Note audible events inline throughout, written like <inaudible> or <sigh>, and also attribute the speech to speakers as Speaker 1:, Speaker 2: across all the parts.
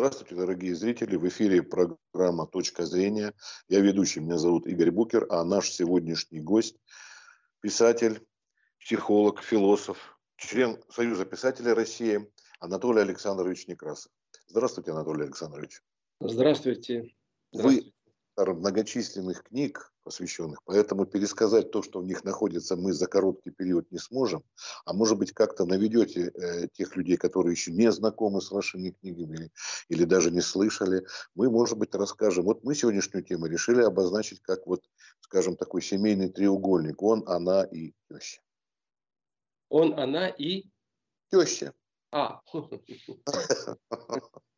Speaker 1: Здравствуйте, дорогие зрители. В эфире программа «Точка зрения». Я ведущий, меня зовут Игорь Букер, а наш сегодняшний гость – писатель, психолог, философ, член Союза писателей России Анатолий Александрович Некрасов. Здравствуйте, Анатолий Александрович.
Speaker 2: Здравствуйте.
Speaker 1: Здравствуйте. Автор многочисленных книг, посвященных, поэтому пересказать то, что в них находится, мы за короткий период не сможем. А может быть, как-то наведете э, тех людей, которые еще не знакомы с вашими книгами или, или даже не слышали, мы, может быть, расскажем. Вот мы сегодняшнюю тему решили обозначить как вот, скажем, такой семейный треугольник. Он, она и теща.
Speaker 2: Он, она и?
Speaker 1: Теща.
Speaker 2: А. <laughs> <laughs>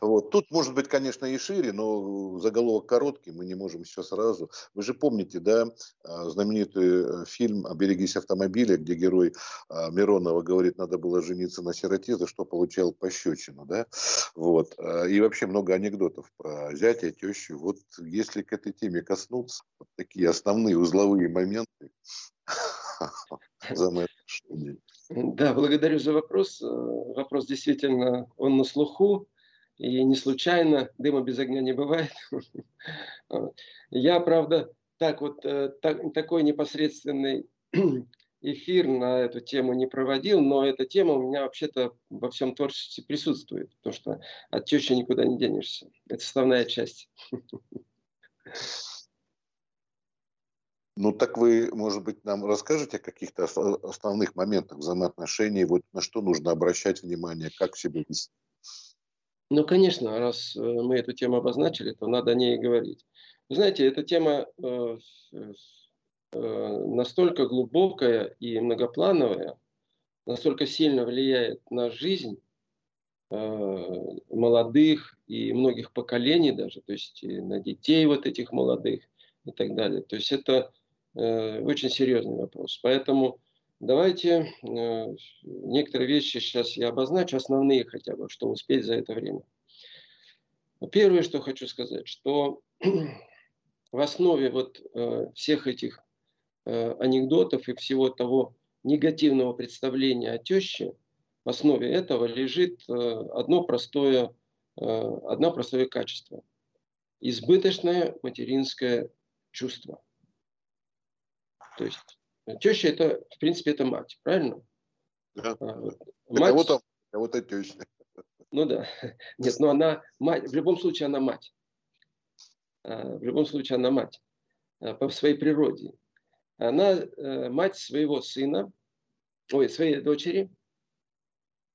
Speaker 1: Вот. Тут может быть, конечно, и шире, но заголовок короткий, мы не можем все сразу. Вы же помните, да, а, знаменитый фильм «Оберегись автомобиля», где герой а, Миронова говорит, надо было жениться на сироте, за что получал пощечину, да? Вот. А, и вообще много анекдотов про зятя, тещу. Вот если к этой теме коснуться, вот такие основные узловые моменты, <laughs>
Speaker 2: Да, благодарю за вопрос. Вопрос действительно, он на слуху. И не случайно дыма без огня не бывает. Я, правда, так вот, э, так, такой непосредственный <clears throat> эфир на эту тему не проводил, но эта тема у меня вообще-то во всем творчестве присутствует, потому что от тещи никуда не денешься. Это составная часть. <laughs>
Speaker 1: Ну, так вы, может быть, нам расскажете о каких-то основных моментах взаимоотношений, вот на что нужно обращать внимание, как себя вести?
Speaker 2: Ну, конечно, раз э, мы эту тему обозначили, то надо о ней говорить. Вы знаете, эта тема э, э, настолько глубокая и многоплановая, настолько сильно влияет на жизнь молодых и многих поколений даже, то есть на детей вот этих молодых и так далее. То есть это очень серьезный вопрос. Поэтому Давайте э, некоторые вещи сейчас я обозначу, основные хотя бы, что успеть за это время. Первое, что хочу сказать, что <clears throat> в основе вот э, всех этих э, анекдотов и всего того негативного представления о теще, в основе этого лежит одно простое, одно простое качество. Избыточное материнское чувство. То есть Теща это, в принципе, это мать, правильно?
Speaker 1: Да. А, мать... Кого-то, кого-то теща.
Speaker 2: Ну да. <laughs> Нет, но она мать. В любом случае она мать. А, в любом случае она мать. А, по своей природе. Она э, мать своего сына, ой, своей дочери.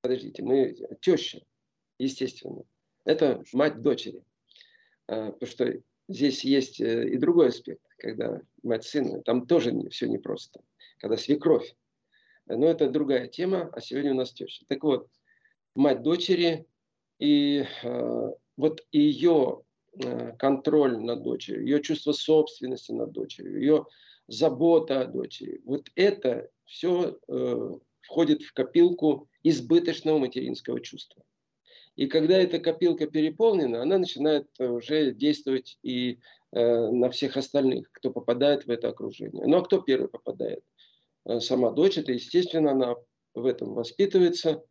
Speaker 2: Подождите, мы теща, естественно. Это мать дочери. Потому что здесь есть э, и другой аспект, когда мать сына, там тоже все непросто, когда свекровь. Но это другая тема, а сегодня у нас теща. Так вот, мать дочери, и э, вот ее э, контроль над дочерью, ее чувство собственности над дочерью, ее забота о дочери, вот это все э, входит в копилку избыточного материнского чувства. И когда эта копилка переполнена, она начинает э, уже действовать и э, на всех остальных, кто попадает в это окружение. Ну а кто первый попадает? Э, сама дочь, это естественно, она в этом воспитывается,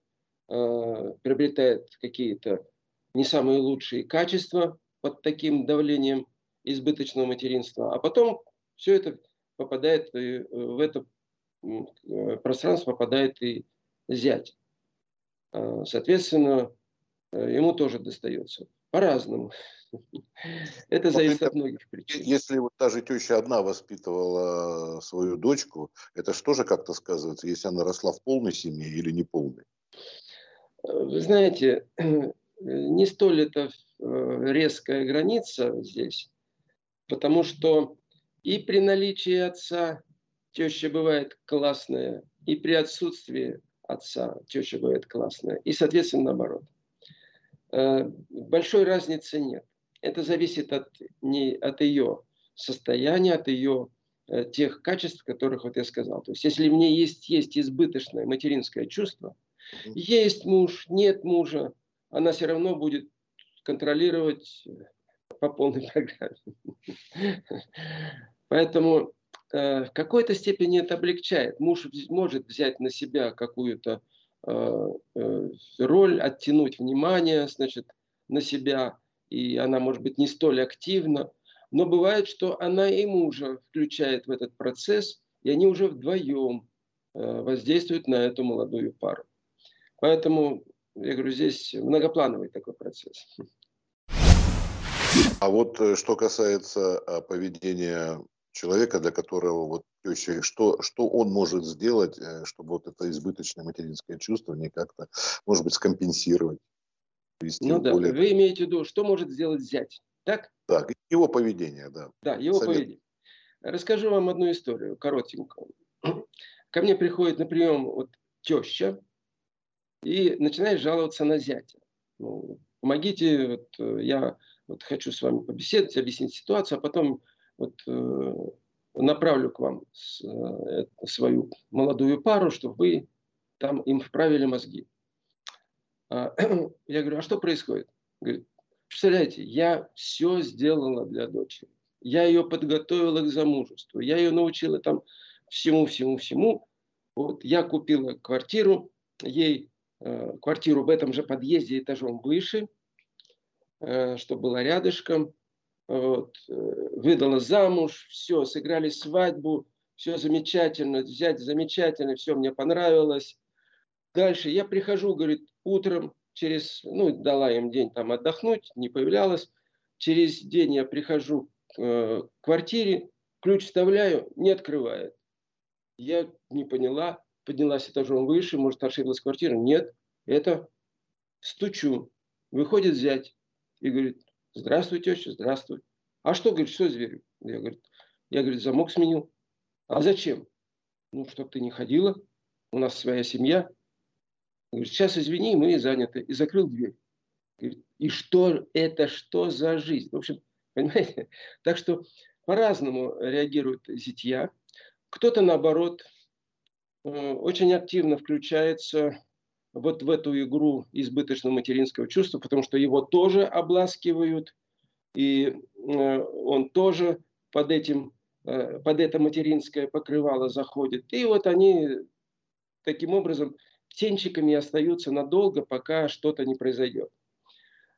Speaker 2: э, приобретает какие-то не самые лучшие качества под таким давлением избыточного материнства, а потом все это попадает э, в это пространство попадает и зять. Соответственно, ему тоже достается. По-разному. <laughs> Это зависит от многих причин.
Speaker 1: Если вот та же теща одна воспитывала свою дочку, это что же как-то сказывается, если она росла в полной семье или не полной?
Speaker 2: Э, вы знаете, <clears throat> не столь это э, резкая граница здесь, потому что и при наличии отца теща бывает классная, и при отсутствии отца теща бывает классная, и, соответственно, наоборот. Э, большой разницы нет. Это зависит от, не, от ее состояния, от ее э, тех качеств, которых вот я сказал. То есть, если в ней есть, есть избыточное материнское чувство, есть муж, нет мужа, она все равно будет контролировать э, по полной программе. <laughs> Поэтому в какой-то степени это облегчает. Муж может взять на себя какую-то роль, оттянуть внимание, значит, на себя, и она может быть не столь активна, но бывает, что она и мужа включает в этот процесс, и они уже вдвоем э, воздействуют на эту молодую пару. Поэтому, я говорю, здесь многоплановый такой процесс.
Speaker 1: А вот э, что касается поведения человека, для которого вот теща, что, что он может сделать, э, чтобы вот это избыточное материнское чувство не как-то, может быть, скомпенсировать?
Speaker 2: Ну да, более... вы имеете в виду, что может сделать зять, так?
Speaker 1: Так, его поведение, да.
Speaker 2: Да, его Совет. поведение. Расскажу вам одну историю, коротенькую. <clears throat> Ко мне приходит на прием вот теща и начинает жаловаться на зятя. Ну, помогите, вот, э, я вот хочу с вами побеседовать, объяснить ситуацию, а потом вот, э, направлю к вам э, свою молодую пару, чтобы вы там им вправили мозги. А, <clears throat> я говорю, а что происходит? Говорит, представляете, я все сделала для дочери. Я ее подготовила к замужеству. Я ее научила там всему, всему, всему. Вот, я купила квартиру, ей э, квартиру в этом же подъезде этажом выше, э, что было рядышком. Вот, э, выдала замуж, все, сыграли свадьбу, все замечательно, взять замечательно, все мне понравилось. Дальше я прихожу, говорит, утром через, ну, дала им день там отдохнуть, не появлялась. Через день я прихожу к э, квартире, ключ вставляю, не открывает. Я не поняла, поднялась этажом выше, может, ошиблась квартира. Нет, это стучу. Выходит зять и говорит, здравствуй, теща, здравствуй. А что, говорит, что зверю? Я, говорю, я, говорит, замок сменил. А зачем? Ну, чтобы ты не ходила, у нас своя семья. Говорит, сейчас извини, мы заняты. И закрыл дверь. Говорит, и что это, что за жизнь? В общем, <laughs> понимаете? Так что по-разному реагируют зятья. Кто-то, наоборот, э, очень активно включается вот в эту игру избыточного материнского чувства, потому что его тоже обласкивают, и э, он тоже под этим э, под это материнское покрывало заходит. И вот они таким образом птенчиками остаются надолго, пока что-то не произойдет.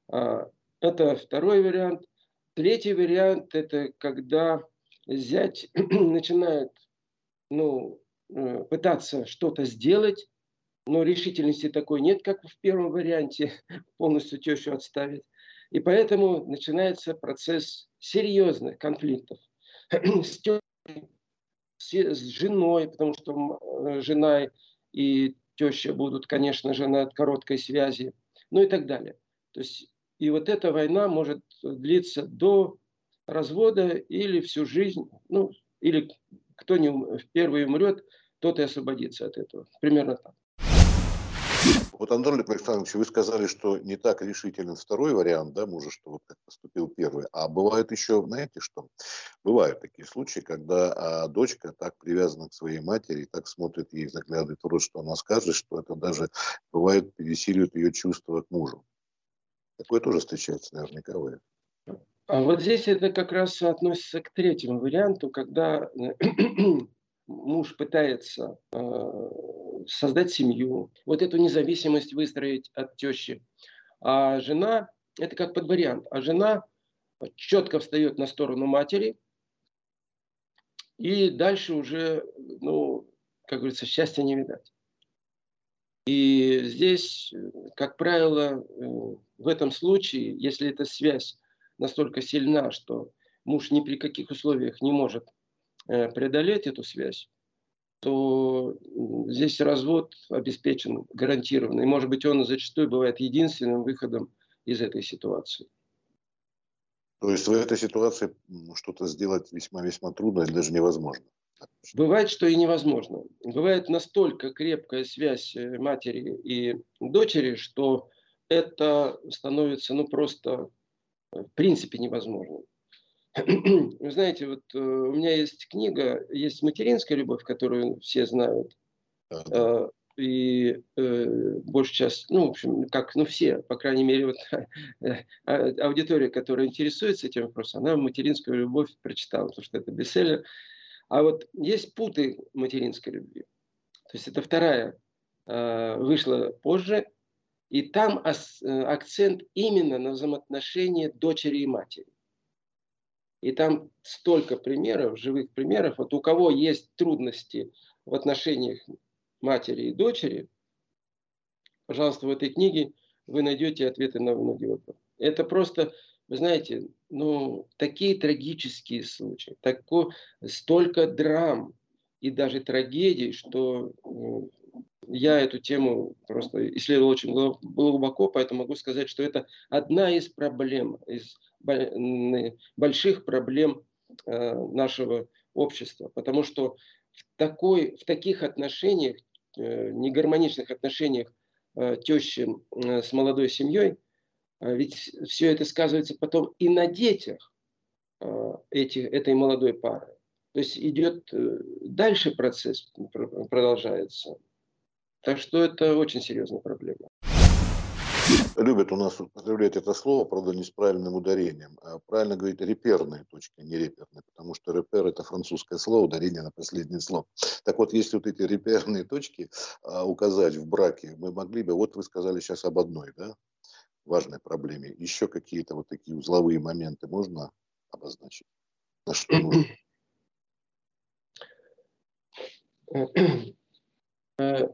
Speaker 2: А, это второй вариант. Третий вариант – это когда зять <clears throat> начинает ну, э, пытаться что-то сделать, но решительности такой нет, как в первом варианте, <laughs> полностью тещу отставить. И поэтому начинается процесс серьезных конфликтов <clears throat> с, с женой, потому что э, жена и теща будут, конечно же, на короткой связи, ну и так далее. То есть и вот эта война может длиться до развода или всю жизнь, ну, или кто не первый умрет, тот и освободится от этого. Примерно так.
Speaker 1: Вот, Андрей Александрович, вы сказали, что не так решителен второй вариант, да, мужа, что вот как поступил первый. А бывает еще, знаете что? Бывают такие случаи, когда а, дочка так привязана к своей матери, так смотрит ей, заглядывает в рот, что она скажет, что это даже бывает пересиливает ее чувства к мужу. Такое тоже встречается наверняка вы.
Speaker 2: А вот здесь это как раз относится к третьему варианту, когда муж пытается э, создать семью, вот эту независимость выстроить от тещи. А жена, это как под вариант, а жена четко встает на сторону матери, и дальше уже, ну, как говорится, счастья не видать. И здесь, как правило, в этом случае, если эта связь настолько сильна, что муж ни при каких условиях не может э, преодолеть эту связь, то здесь развод обеспечен гарантированно. И, может быть, он зачастую бывает единственным выходом из этой ситуации.
Speaker 1: То есть в этой ситуации что-то сделать весьма-весьма трудно или даже невозможно?
Speaker 2: Бывает, что и невозможно. Бывает настолько крепкая связь э, матери и дочери, что это становится ну, просто э, в принципе невозможным. <clears throat> Вы знаете, вот э, у меня есть книга, есть материнская любовь, которую все знают. Э, и э, большая часть, ну, в общем, как, ну, все, по крайней мере, вот <laughs> э, аудитория, которая интересуется этим вопросом, она материнскую любовь прочитала, потому что это бестселлер. А вот есть путы материнской любви. То есть это вторая, э, вышла позже, И там акцент именно на взаимоотношении дочери и матери. И там столько примеров, живых примеров. Вот у кого есть трудности в отношениях матери и дочери, пожалуйста, в этой книге вы найдете ответы на многие вопросы. Это просто, вы знаете, ну, такие трагические случаи, тако, столько драм и даже трагедий, что ну, я эту тему просто исследовал очень глубоко, поэтому могу сказать, что это одна из проблем, из больших проблем э, нашего общества. Потому что в, такой, в таких отношениях, э, негармоничных отношениях э, тещи с молодой семьей, ведь все это сказывается потом и на детях эти, этой молодой пары. То есть идет дальше процесс, продолжается. Так что это очень серьезная проблема
Speaker 1: любят у нас употреблять это слово, правда, не с правильным ударением. А правильно говорить реперные точки, не реперные, потому что репер – это французское слово, ударение на последнее слово. Так вот, если вот эти реперные точки а, указать в браке, мы могли бы, вот вы сказали сейчас об одной, да, важной проблеме, еще какие-то вот такие узловые моменты можно обозначить? На что нужно?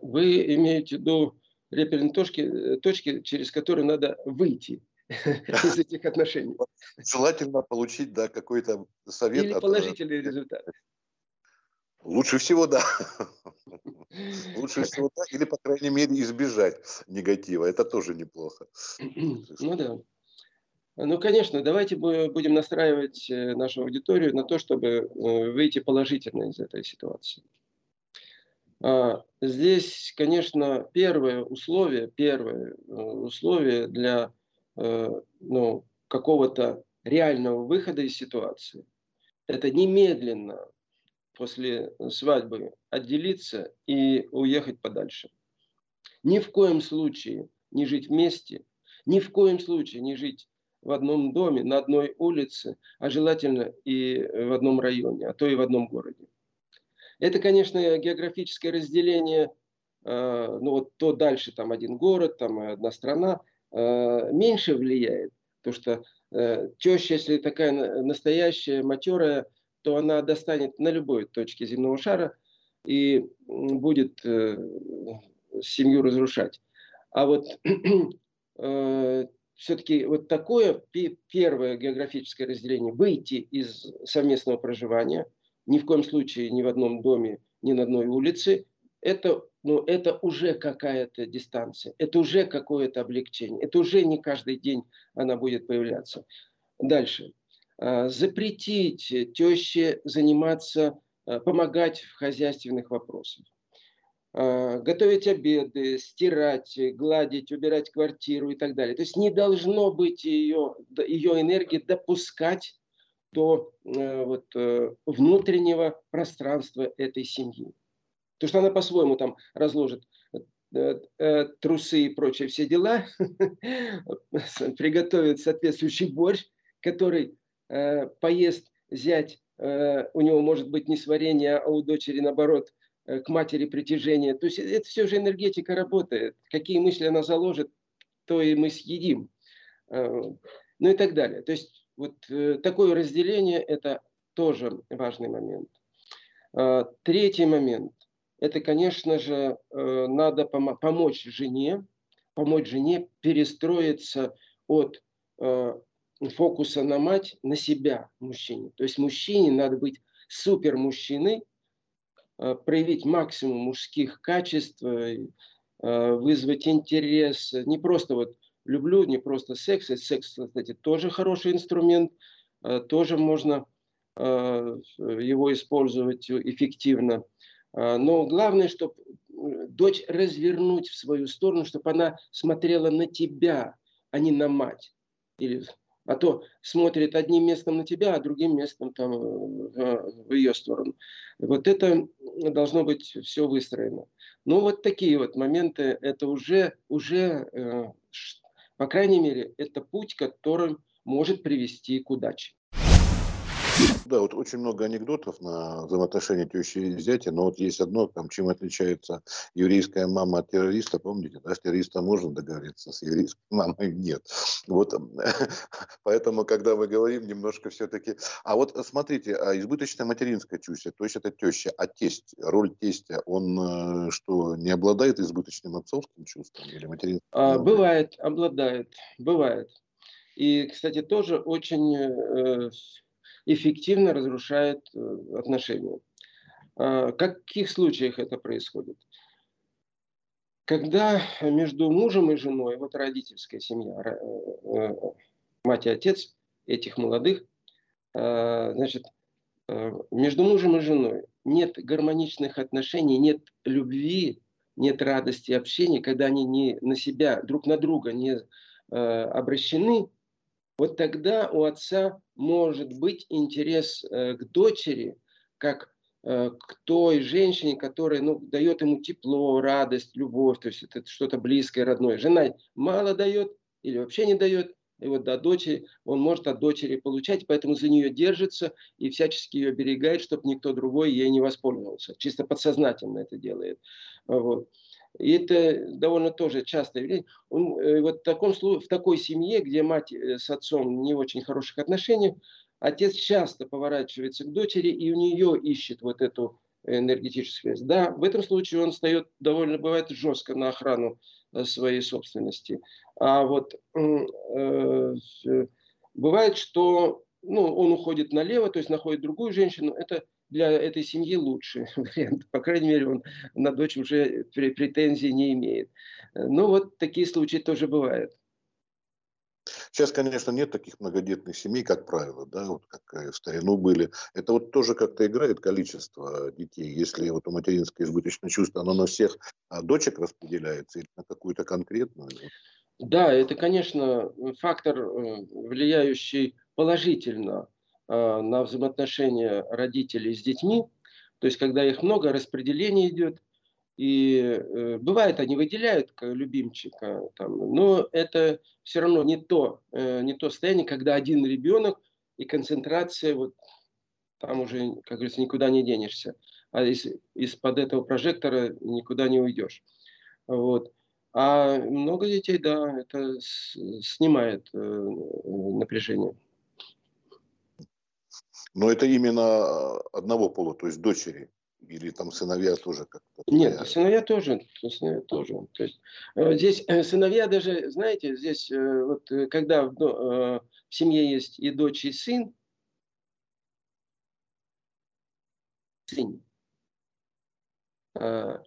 Speaker 2: Вы имеете в виду реперные точки, э, точки, через которые надо выйти <laughs> из этих отношений.
Speaker 1: Желательно получить да, какой-то совет.
Speaker 2: Или от... Э, положительный результат.
Speaker 1: Лучше всего, да. <laughs> Лучше всего, да. Или, по крайней мере, избежать негатива. Это тоже неплохо. <clears throat>
Speaker 2: Ну да. Ну, конечно, давайте будем настраивать э, нашу аудиторию на то, чтобы выйти положительно из этой ситуации. А, здесь, конечно, первое условие, первое э, условие для э, ну, какого-то реального выхода из ситуации – это немедленно после свадьбы отделиться и уехать подальше. Ни в коем случае не жить вместе, ни в коем случае не жить в одном доме, на одной улице, а желательно и в одном районе, а то и в одном городе. Это, конечно, географическое разделение, э, ну вот то дальше там один город, там одна страна, э, меньше влияет. Потому что э, теща, если такая настоящая, матерая, то она достанет на любой точке земного шара и будет семью разрушать. А вот <clears throat> все-таки вот такое первое географическое разделение, выйти из совместного проживания – ни в коем случае ни в одном доме, ни на одной улице, это, ну, это уже какая-то дистанция, это уже какое-то облегчение, это уже не каждый день она будет появляться. Дальше. А, запретить теще заниматься, а, помогать в хозяйственных вопросах. А, готовить обеды, стирать, гладить, убирать квартиру и так далее. То есть не должно быть ее, ее энергии допускать до э, вот, э, внутреннего пространства этой семьи. То, что она по-своему там разложит э, трусы и прочие все дела, <laughs> приготовит соответствующий борщ, который поест зять, у него может быть не сварение, а у дочери наоборот к матери притяжение. То есть это все же энергетика работает. Какие мысли она заложит, то и мы съедим. Ну и так далее. То есть вот э, такое разделение – это тоже важный момент. А, третий момент – это, конечно же, э, надо пом- помочь жене, помочь жене перестроиться от э, фокуса на мать на себя, мужчине. То есть мужчине надо быть супер мужчиной, проявить максимум мужских качеств, вызвать интерес, не просто вот люблю не просто секс, и секс, кстати, тоже хороший инструмент, э, тоже можно э, его использовать эффективно. Э, но главное, чтобы дочь развернуть в свою сторону, чтобы она смотрела на тебя, а не на мать. Или, а то смотрит одним местом на тебя, а другим местом там, в ее сторону. Вот это должно быть все выстроено. Ну вот такие вот моменты, это уже, уже по крайней мере, это путь, который может привести к удаче.
Speaker 1: Да, вот очень много анекдотов на взаимоотношения тещи и зятя, но вот есть одно, там, чем отличается еврейская мама от террориста, помните, да, с террористом можно договориться, с еврейской мамой нет. Вот, <laughs> поэтому, когда мы говорим, немножко все-таки... А вот смотрите, а избыточная материнская чувство, то есть это теща, а тесть, роль тестя, он э, что, не обладает избыточным отцовским чувством или материнским?
Speaker 2: А, бывает, обладает, бывает. И, кстати, тоже очень э, эффективно разрушает э, отношения. А, в каких случаях это происходит? Когда между мужем и женой, вот родительская семья, э, э, мать и отец этих молодых, значит, между мужем и женой нет гармоничных отношений, нет любви, нет радости общения, когда они не на себя, друг на друга не обращены, вот тогда у отца может быть интерес э, к дочери, как э, к той женщине, которая ну, дает ему тепло, радость, любовь, то есть это что-то близкое, родное. Жена мало дает или вообще не дает, и вот до дочери, он может от дочери получать, поэтому за нее держится и всячески ее берегает, чтобы никто другой ей не воспользовался. Чисто подсознательно это делает. Вот. И это довольно тоже частое явление. Он, э, вот в, таком, в такой семье, где мать э, с отцом не очень хороших отношениях, отец часто поворачивается к дочери и у нее ищет вот эту энергетическую связь. Да, в этом случае он встает довольно, бывает, жестко на охрану э, своей собственности. А вот э, бывает, что ну, он уходит налево, то есть находит другую женщину. Это для этой семьи лучший <laughs> вариант. По крайней мере, он на дочь уже претензий не имеет. Ну, вот такие случаи тоже бывают.
Speaker 1: Сейчас, конечно, нет таких многодетных семей, как правило, да, вот как в старину были. Это вот тоже как-то играет количество детей. Если вот у материнское избыточное чувство, оно на всех а дочек распределяется или на какую-то конкретную?
Speaker 2: Да, это, конечно, фактор, э, влияющий положительно на взаимоотношения родителей с детьми. То есть, когда их много, распределение идет. И э, бывает, они выделяют любимчика, там, но это все равно не то, э, не то состояние, когда один ребенок и концентрация, вот там уже, как говорится, никуда не денешься. А из, из-под этого прожектора никуда не уйдешь. Вот. А много детей, да, это снимает э, напряжение.
Speaker 1: Но это именно а, одного пола, то есть дочери. Или там сыновья тоже как-то?
Speaker 2: Нет, сыновья тоже. Сыновья тоже. То есть, э, здесь э, сыновья даже, знаете, здесь э, вот когда в, в семье есть и дочь, и сын, сын, это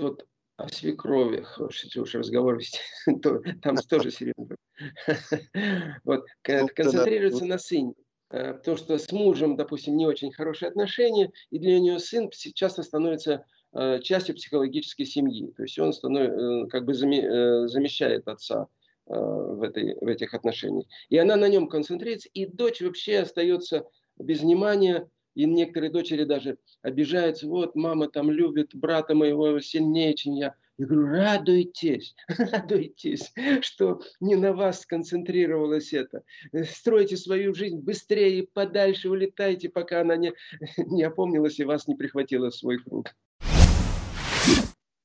Speaker 2: вот о свекрови, если уж разговор вести, <laughs> то там тоже серьезно. <laughs> Вот, ну, концентрируется на сыне. Э, потому что с мужем, допустим, не очень хорошие отношения, и для нее сын часто становится э, частью психологической семьи. То есть он становится, э, как бы замещает отца в, этой, в этих отношениях. И она на нем концентрируется, и дочь вообще остается без внимания, и некоторые дочери даже обижаются, вот мама там любит брата моего сильнее, чем я. Я говорю, радуйтесь, <laughs> радуйтесь, что не на вас сконцентрировалось это. Стройте свою жизнь быстрее, подальше улетайте, пока она не, <laughs> не опомнилась и вас не прихватила в своих рук.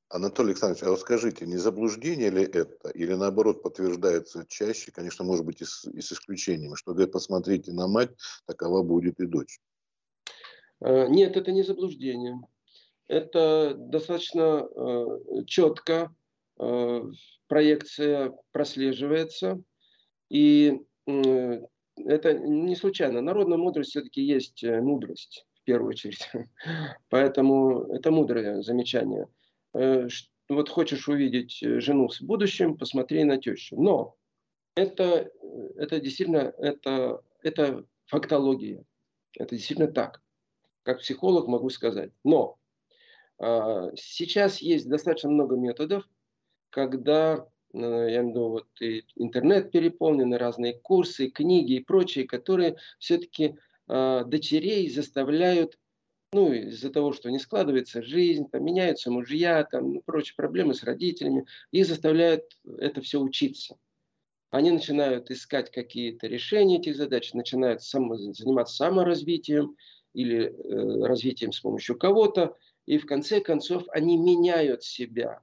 Speaker 1: Анатолий Александрович, а вот скажите, не заблуждение ли это, или наоборот подтверждается чаще, конечно, может быть и с, и с исключением, что говорят, посмотрите на мать, такова будет и дочь?
Speaker 2: Э, нет, это не заблуждение это достаточно э, четко э, проекция прослеживается. И это не случайно. Народная мудрость все-таки есть мудрость, в первую очередь. <laughs> Поэтому это мудрое замечание. Вот хочешь увидеть жену с будущим, посмотри на тещу. Но это, это действительно это, это фактология. Это действительно так. Как психолог могу сказать. Но а, сейчас есть достаточно много методов, когда, э, я имею в виду, вот и интернет переполнен, разные курсы, книги и прочие, которые все-таки а, дочерей заставляют, ну, из-за того, что не складывается жизнь, там, меняются мужья, там, ну, прочие проблемы с родителями, и заставляют это все учиться. они начинают искать какие-то решения этих задач, начинают сам, заниматься саморазвитием или э, развитием с помощью кого-то, и в конце концов они меняют себя,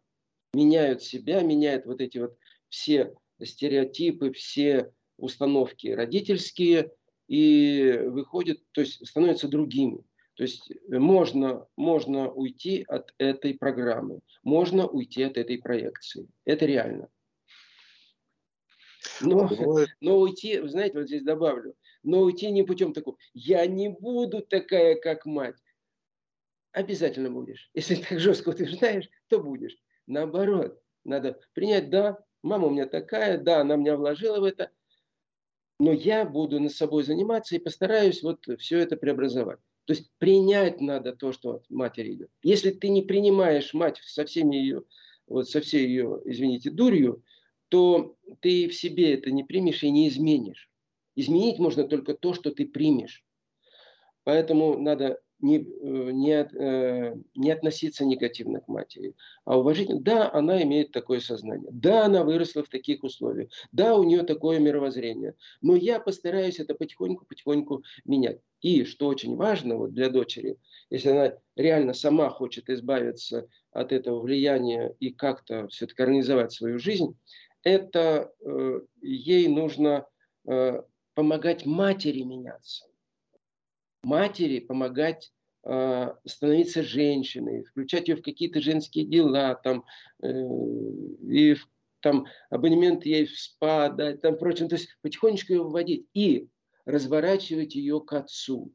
Speaker 2: меняют себя, меняют вот эти вот все стереотипы, все установки родительские, и выходят, то есть становятся другими. То есть можно, можно уйти от этой программы, можно уйти от этой проекции. Это реально. Но, но уйти, знаете, вот здесь добавлю, но уйти не путем такого, я не буду такая, как мать. Обязательно будешь. Если так жестко утверждаешь, то будешь. Наоборот, надо принять, да, мама у меня такая, да, она меня вложила в это, но я буду над собой заниматься и постараюсь вот все это преобразовать. То есть принять надо то, что от матери идет. Если ты не принимаешь мать со всеми ее, вот со всей ее, извините, дурью, то ты в себе это не примешь и не изменишь. Изменить можно только то, что ты примешь. Поэтому надо не, э, не, э, не относиться негативно к матери, а уважительно. Да, она имеет такое сознание. Да, она выросла в таких условиях. Да, у нее такое мировоззрение. Но я постараюсь это потихоньку-потихоньку менять. И, что очень важно вот для дочери, если она реально сама хочет избавиться от этого влияния и как-то все-таки организовать свою жизнь, это э, ей нужно э, помогать матери меняться. Матери помогать э, становиться женщиной, включать ее в какие-то женские дела, там, э, и в, там абонемент ей в спа, да, там прочим. То есть потихонечку ее вводить и разворачивать ее к отцу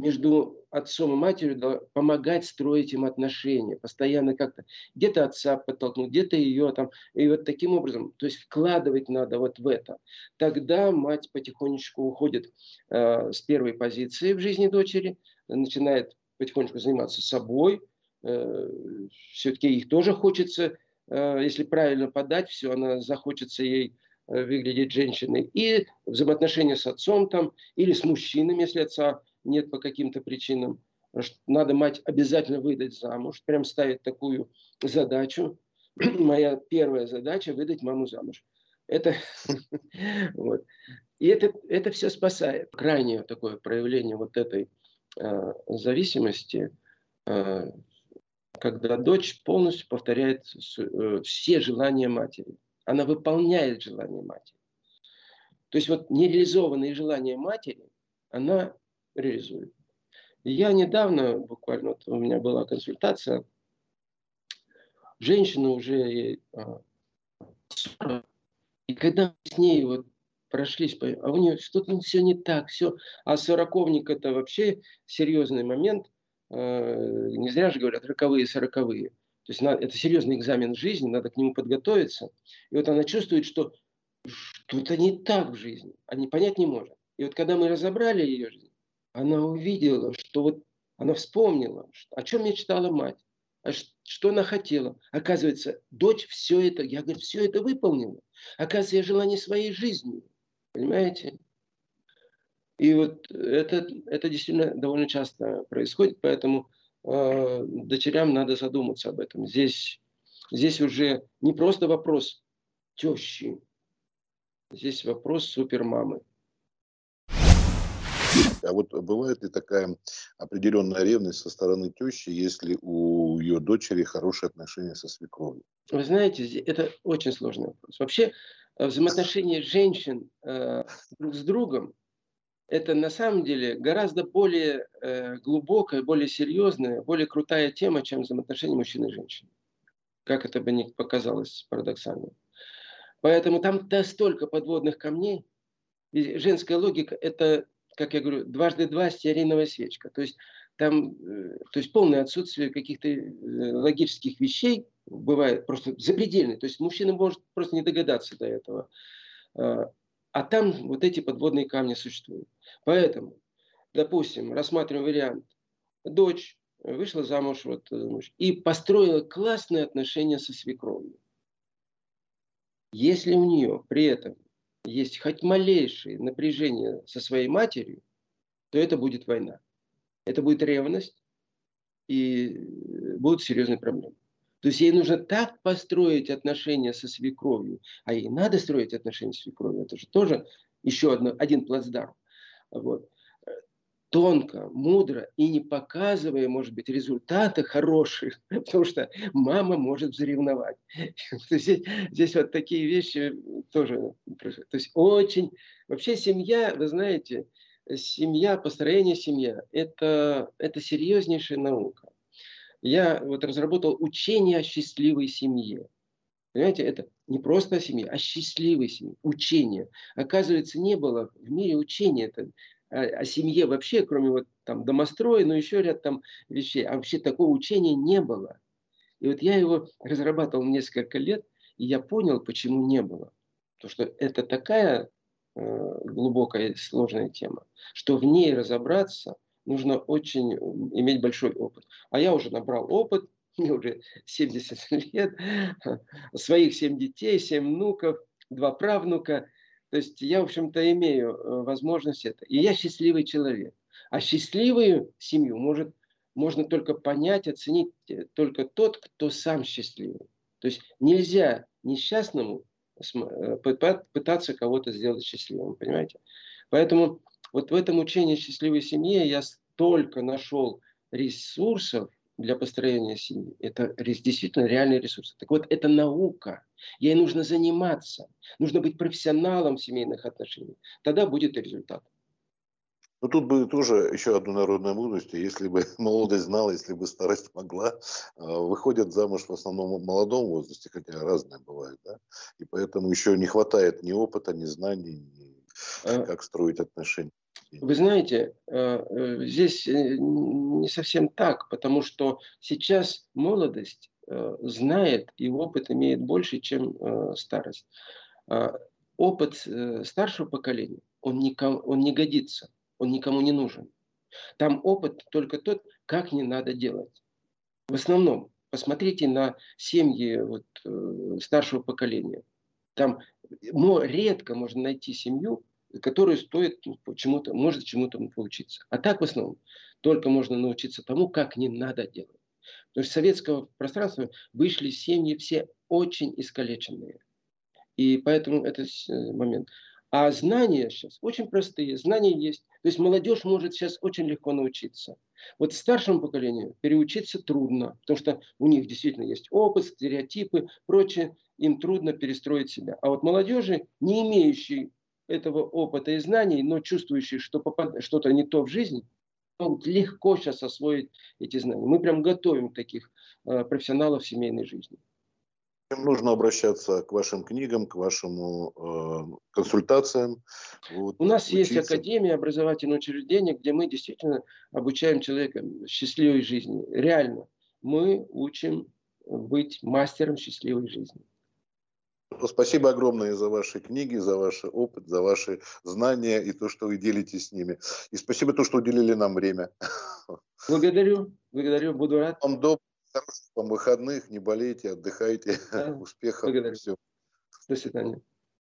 Speaker 2: между отцом и матерью помогать строить им отношения, постоянно как-то где-то отца подтолкнуть, где-то ее там, и вот таким образом, то есть вкладывать надо вот в это. Тогда мать потихонечку уходит э, с первой позиции в жизни дочери, начинает потихонечку заниматься собой, э, все-таки их тоже хочется, э, если правильно подать все, она захочется ей выглядеть женщиной, и взаимоотношения с отцом там, или с мужчинами, если отца нет по каким-то причинам. Надо мать обязательно выдать замуж. Прям ставить такую задачу. <clears throat> Моя первая задача – выдать маму замуж. Это, <laughs> вот. И это, это все спасает. Крайнее такое проявление вот этой э, зависимости, э, когда дочь полностью повторяет э, все желания матери. Она выполняет желания матери. То есть вот нереализованные желания матери, она реализует. Я недавно, буквально вот у меня была консультация, женщина уже а, и когда с ней вот прошлись, а у нее что-то все не так, все. А сороковник это вообще серьезный момент. А, не зря же говорят роковые, сороковые. То есть это серьезный экзамен жизни, надо к нему подготовиться. И вот она чувствует, что что-то не так в жизни, а не понять не может. И вот когда мы разобрали ее жизнь, она увидела, что вот она вспомнила, о чем мечтала мать, а что она хотела. Оказывается, дочь все это, я говорю, все это выполнила. Оказывается, я жила не своей жизнью. Понимаете? И вот это, это действительно довольно часто происходит, поэтому э, дочерям надо задуматься об этом. Здесь, здесь уже не просто вопрос тещи, здесь вопрос супермамы.
Speaker 1: А вот бывает ли такая определенная ревность со стороны тещи, если у ее дочери хорошие отношения со свекровью?
Speaker 2: Вы знаете, это очень сложный вопрос. Вообще э, взаимоотношения женщин э, друг с другом это на самом деле гораздо более э, глубокая, более серьезная, более крутая тема, чем взаимоотношения мужчины и женщины. Как это бы ни показалось парадоксально. Поэтому там столько подводных камней. Женская логика – это как я говорю, дважды два стеариновая свечка. То есть там э, то есть полное отсутствие каких-то э, логических вещей бывает просто запредельное. То есть мужчина может просто не догадаться до этого. А, а там вот эти подводные камни существуют. Поэтому, допустим, рассматриваем вариант. Дочь вышла замуж вот, э, и построила классные отношения со свекровью. Если у нее при этом есть хоть малейшее напряжение со своей матерью, то это будет война. Это будет ревность и будут серьезные проблемы. То есть ей нужно так построить отношения со свекровью, а ей надо строить отношения с свекровью. Это же тоже еще одно, один плацдарм. Вот. Тонко, мудро и не показывая, может быть, результаты хороших, <laughs> потому что мама может заревновать. <laughs> Здесь, здесь вот такие вещи тоже. То есть очень... Вообще семья, вы знаете, семья, построение семьи это, это серьезнейшая наука я вот разработал учение о счастливой семье. Понимаете, это не просто о семье, а счастливой семье, учение. Оказывается, не было в мире учения это, о, о семье вообще, кроме вот там домостроя, но еще ряд там вещей. А вообще такого учения не было. И вот я его разрабатывал несколько лет, и я понял, почему не было. Потому что это такая э, глубокая и сложная тема, что в ней разобраться – нужно очень иметь большой опыт. А я уже набрал опыт, мне уже 70 <laughs> лет, своих 7 детей, 7 внуков, два правнука. То есть я, в общем-то, имею э, возможность это. И я счастливый человек. А счастливую семью может, можно только понять, оценить э, только тот, кто сам счастливый. То есть нельзя несчастному э, пытаться кого-то сделать счастливым, понимаете? Поэтому вот в этом учении счастливой семьи я столько нашел ресурсов для построения семьи. Это действительно реальные ресурсы. Так вот, это наука. Ей нужно заниматься. Нужно быть профессионалом в семейных отношениях. Тогда будет и результат.
Speaker 1: Ну, тут бы тоже еще одну народную мудрость. Если бы <laughs> молодость знала, если бы старость могла, а, выходят замуж в основном в молодом возрасте, хотя разные бывают, да? И поэтому еще не хватает ни опыта, ни знаний, ни а как строить отношения.
Speaker 2: Вы знаете, э, э, здесь э, не совсем так, потому что сейчас молодость знает и опыт имеет больше, чем старость. Опыт старшего поколения, он, никому, он не годится, он никому не нужен. Там опыт только тот, как не надо делать. В основном, посмотрите на семьи вот, старшего поколения. Там редко можно найти семью, который стоит почему-то, может чему-то поучиться. А так в основном только можно научиться тому, как не надо делать. Потому что с советского пространства вышли семьи все очень искалеченные. И поэтому это э, момент. А знания сейчас очень простые, знания есть. То есть молодежь может сейчас очень легко научиться. Вот старшему поколению переучиться трудно, потому что у них действительно есть опыт, стереотипы, прочее, им трудно перестроить себя. А вот молодежи, не имеющие этого опыта и знаний, но чувствующие, что что-то не то в жизни, могут легко сейчас освоить эти знания. Мы прям готовим таких э, профессионалов семейной жизни.
Speaker 1: Нужно обращаться к вашим книгам, к вашим э, консультациям.
Speaker 2: Вот, У нас учиться. есть Академия образовательного учреждения, где мы действительно обучаем человека счастливой жизни. Реально. Мы учим быть мастером счастливой жизни.
Speaker 1: Спасибо огромное за ваши книги, за ваш опыт, за ваши знания и то, что вы делитесь с ними. И спасибо то, что уделили нам время.
Speaker 2: Благодарю, благодарю, буду рад.
Speaker 1: Вам добрых, хороших вам выходных, не болейте, отдыхайте, да. <laughs> успехов.
Speaker 2: Благодарю. Все. До свидания.